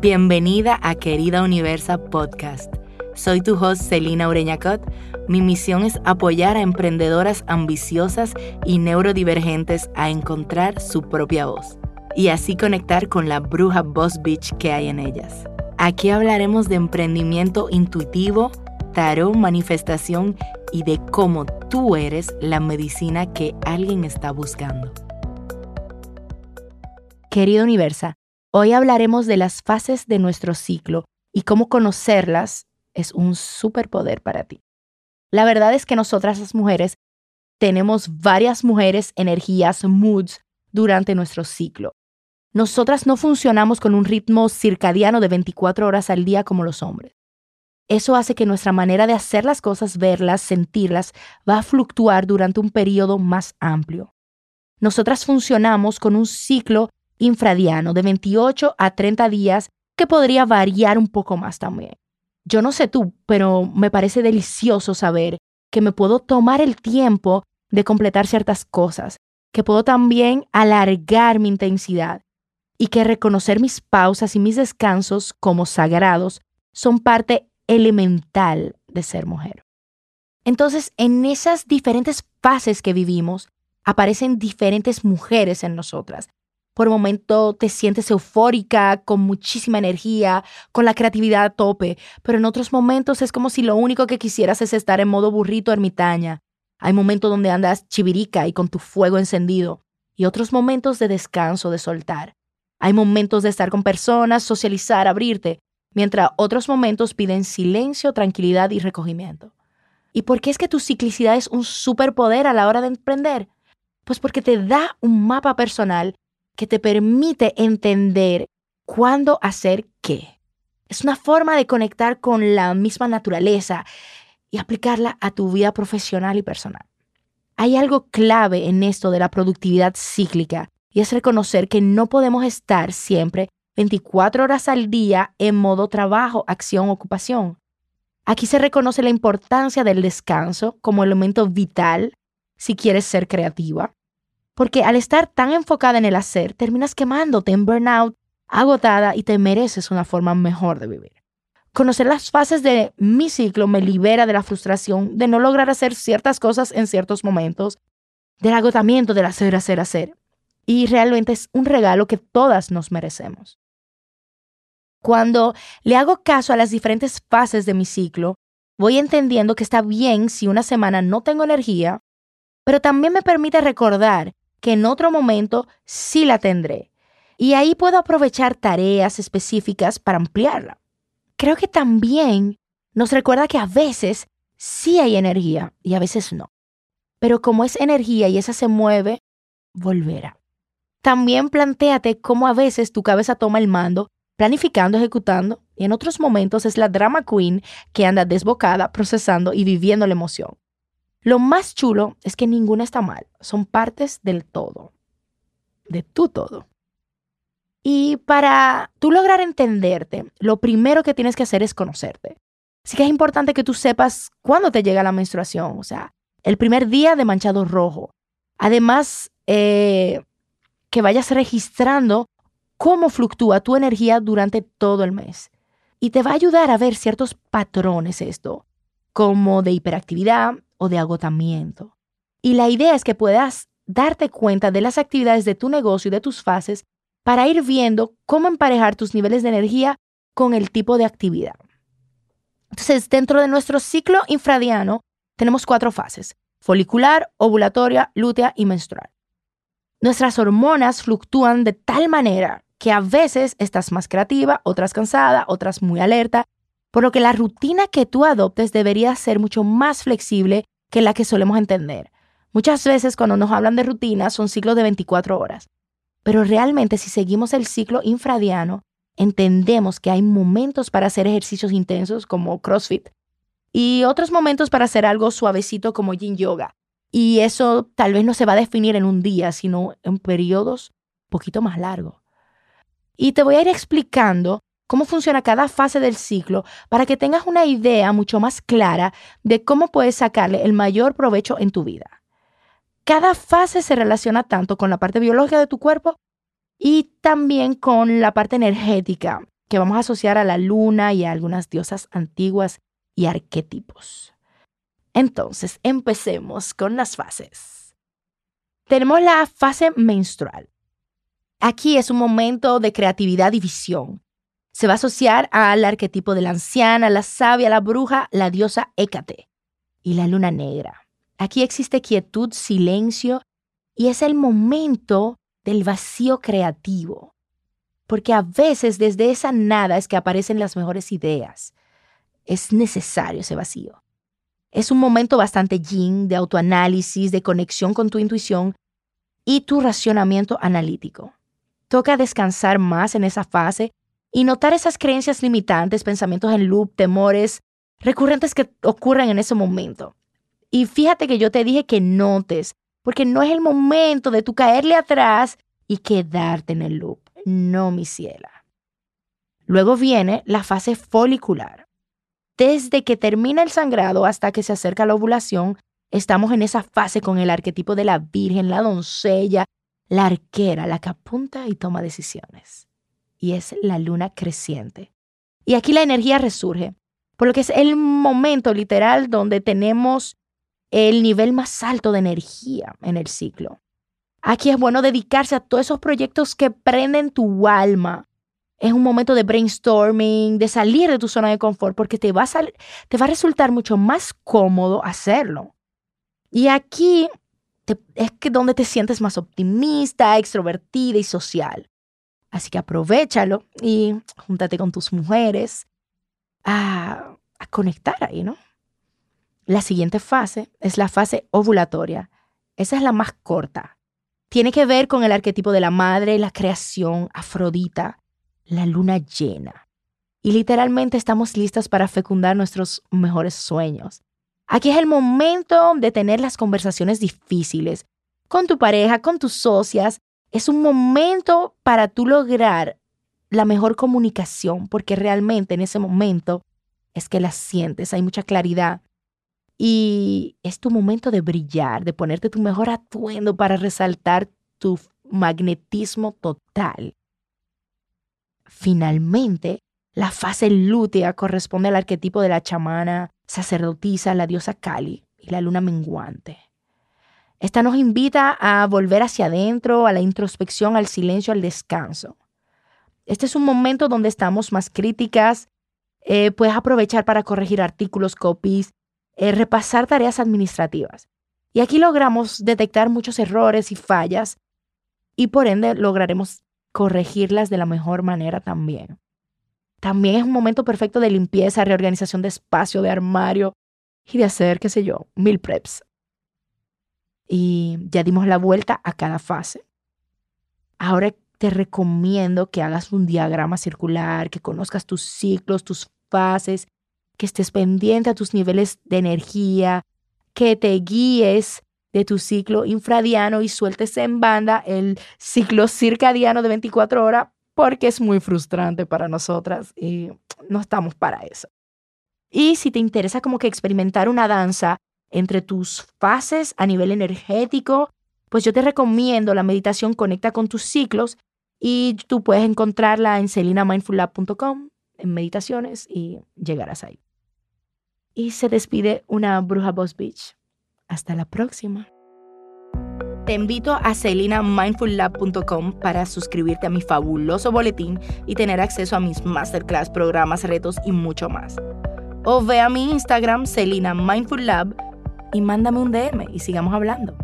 Bienvenida a Querida Universa Podcast. Soy tu host Celina Ureñacot. Mi misión es apoyar a emprendedoras ambiciosas y neurodivergentes a encontrar su propia voz y así conectar con la bruja boss bitch que hay en ellas. Aquí hablaremos de emprendimiento intuitivo, tarot, manifestación y de cómo tú eres la medicina que alguien está buscando. Querido Universa, hoy hablaremos de las fases de nuestro ciclo y cómo conocerlas es un superpoder para ti. La verdad es que nosotras las mujeres tenemos varias mujeres, energías, moods durante nuestro ciclo. Nosotras no funcionamos con un ritmo circadiano de 24 horas al día como los hombres. Eso hace que nuestra manera de hacer las cosas, verlas, sentirlas, va a fluctuar durante un periodo más amplio. Nosotras funcionamos con un ciclo infradiano de 28 a 30 días que podría variar un poco más también. Yo no sé tú, pero me parece delicioso saber que me puedo tomar el tiempo de completar ciertas cosas, que puedo también alargar mi intensidad y que reconocer mis pausas y mis descansos como sagrados son parte elemental de ser mujer. Entonces, en esas diferentes fases que vivimos, aparecen diferentes mujeres en nosotras. Por momento te sientes eufórica, con muchísima energía, con la creatividad a tope, pero en otros momentos es como si lo único que quisieras es estar en modo burrito ermitaña. Hay momentos donde andas chivirica y con tu fuego encendido, y otros momentos de descanso, de soltar. Hay momentos de estar con personas, socializar, abrirte, mientras otros momentos piden silencio, tranquilidad y recogimiento. ¿Y por qué es que tu ciclicidad es un superpoder a la hora de emprender? Pues porque te da un mapa personal que te permite entender cuándo hacer qué. Es una forma de conectar con la misma naturaleza y aplicarla a tu vida profesional y personal. Hay algo clave en esto de la productividad cíclica y es reconocer que no podemos estar siempre 24 horas al día en modo trabajo, acción, ocupación. Aquí se reconoce la importancia del descanso como elemento vital si quieres ser creativa, porque al estar tan enfocada en el hacer, terminas quemándote en burnout, agotada y te mereces una forma mejor de vivir. Conocer las fases de mi ciclo me libera de la frustración de no lograr hacer ciertas cosas en ciertos momentos, del agotamiento del hacer, hacer, hacer y realmente es un regalo que todas nos merecemos. Cuando le hago caso a las diferentes fases de mi ciclo, voy entendiendo que está bien si una semana no tengo energía, pero también me permite recordar que en otro momento sí la tendré. Y ahí puedo aprovechar tareas específicas para ampliarla. Creo que también nos recuerda que a veces sí hay energía y a veces no. Pero como es energía y esa se mueve, volverá. También planteate cómo a veces tu cabeza toma el mando, planificando, ejecutando, y en otros momentos es la drama queen que anda desbocada, procesando y viviendo la emoción. Lo más chulo es que ninguna está mal, son partes del todo, de tu todo. Y para tú lograr entenderte, lo primero que tienes que hacer es conocerte. Así que es importante que tú sepas cuándo te llega la menstruación, o sea, el primer día de manchado rojo. Además, eh, que vayas registrando cómo fluctúa tu energía durante todo el mes. Y te va a ayudar a ver ciertos patrones esto, como de hiperactividad o de agotamiento. Y la idea es que puedas darte cuenta de las actividades de tu negocio y de tus fases para ir viendo cómo emparejar tus niveles de energía con el tipo de actividad. Entonces, dentro de nuestro ciclo infradiano tenemos cuatro fases, folicular, ovulatoria, lútea y menstrual. Nuestras hormonas fluctúan de tal manera que a veces estás más creativa, otras cansada, otras muy alerta, por lo que la rutina que tú adoptes debería ser mucho más flexible que la que solemos entender. Muchas veces cuando nos hablan de rutinas son ciclos de 24 horas, pero realmente si seguimos el ciclo infradiano, entendemos que hay momentos para hacer ejercicios intensos como CrossFit y otros momentos para hacer algo suavecito como yin yoga. Y eso tal vez no se va a definir en un día, sino en periodos un poquito más largos. Y te voy a ir explicando cómo funciona cada fase del ciclo para que tengas una idea mucho más clara de cómo puedes sacarle el mayor provecho en tu vida. Cada fase se relaciona tanto con la parte biológica de tu cuerpo y también con la parte energética que vamos a asociar a la luna y a algunas diosas antiguas y arquetipos. Entonces, empecemos con las fases. Tenemos la fase menstrual. Aquí es un momento de creatividad y visión. Se va a asociar al arquetipo de la anciana, la sabia, la bruja, la diosa Hécate y la luna negra. Aquí existe quietud, silencio y es el momento del vacío creativo. Porque a veces desde esa nada es que aparecen las mejores ideas. Es necesario ese vacío. Es un momento bastante yin de autoanálisis, de conexión con tu intuición y tu racionamiento analítico. Toca descansar más en esa fase y notar esas creencias limitantes, pensamientos en loop, temores recurrentes que ocurren en ese momento. Y fíjate que yo te dije que notes, porque no es el momento de tú caerle atrás y quedarte en el loop. No, mi ciela. Luego viene la fase folicular. Desde que termina el sangrado hasta que se acerca la ovulación, estamos en esa fase con el arquetipo de la virgen, la doncella, la arquera, la que apunta y toma decisiones. Y es la luna creciente. Y aquí la energía resurge, por lo que es el momento literal donde tenemos el nivel más alto de energía en el ciclo. Aquí es bueno dedicarse a todos esos proyectos que prenden tu alma. Es un momento de brainstorming, de salir de tu zona de confort, porque te va a, te va a resultar mucho más cómodo hacerlo. Y aquí es que donde te sientes más optimista, extrovertida y social. Así que aprovechalo y júntate con tus mujeres a, a conectar ahí, ¿no? La siguiente fase es la fase ovulatoria. Esa es la más corta. Tiene que ver con el arquetipo de la madre, la creación, Afrodita, la luna llena. Y literalmente estamos listas para fecundar nuestros mejores sueños. Aquí es el momento de tener las conversaciones difíciles con tu pareja, con tus socias. Es un momento para tú lograr la mejor comunicación, porque realmente en ese momento es que la sientes, hay mucha claridad. Y es tu momento de brillar, de ponerte tu mejor atuendo para resaltar tu magnetismo total. Finalmente, la fase lútea corresponde al arquetipo de la chamana, sacerdotisa, la diosa Kali y la luna menguante. Esta nos invita a volver hacia adentro, a la introspección, al silencio, al descanso. Este es un momento donde estamos más críticas. Eh, puedes aprovechar para corregir artículos, copies, eh, repasar tareas administrativas. Y aquí logramos detectar muchos errores y fallas y por ende lograremos corregirlas de la mejor manera también. También es un momento perfecto de limpieza, reorganización de espacio, de armario y de hacer, qué sé yo, mil preps. Y ya dimos la vuelta a cada fase. Ahora te recomiendo que hagas un diagrama circular, que conozcas tus ciclos, tus fases, que estés pendiente a tus niveles de energía, que te guíes de tu ciclo infradiano y sueltes en banda el ciclo circadiano de 24 horas porque es muy frustrante para nosotras y no estamos para eso. Y si te interesa como que experimentar una danza entre tus fases a nivel energético, pues yo te recomiendo la meditación Conecta con tus ciclos y tú puedes encontrarla en celinamindfullab.com en meditaciones y llegarás ahí. Y se despide una bruja Boss Beach. Hasta la próxima. Te invito a celinamindfullab.com para suscribirte a mi fabuloso boletín y tener acceso a mis masterclass, programas, retos y mucho más. O ve a mi Instagram, Celina Mindful Lab, y mándame un DM y sigamos hablando.